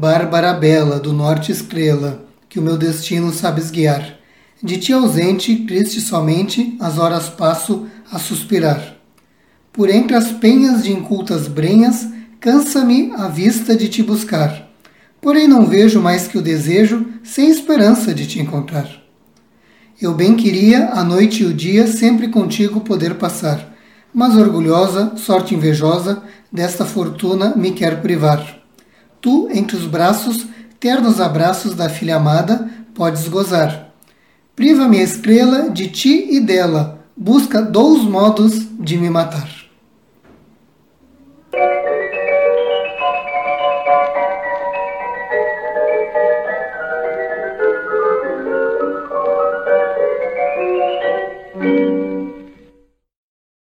Bárbara bela, do norte estrela, que o meu destino sabes guiar. De ti ausente, triste somente, as horas passo a suspirar. Por entre as penhas de incultas brenhas, cansa-me a vista de te buscar. Porém não vejo mais que o desejo, sem esperança de te encontrar. Eu bem queria a noite e o dia sempre contigo poder passar, mas orgulhosa, sorte invejosa, desta fortuna me quer privar. Tu, entre os braços, ternos abraços da filha amada, podes gozar. Priva-me a estrela de ti e dela, busca dous modos de me matar.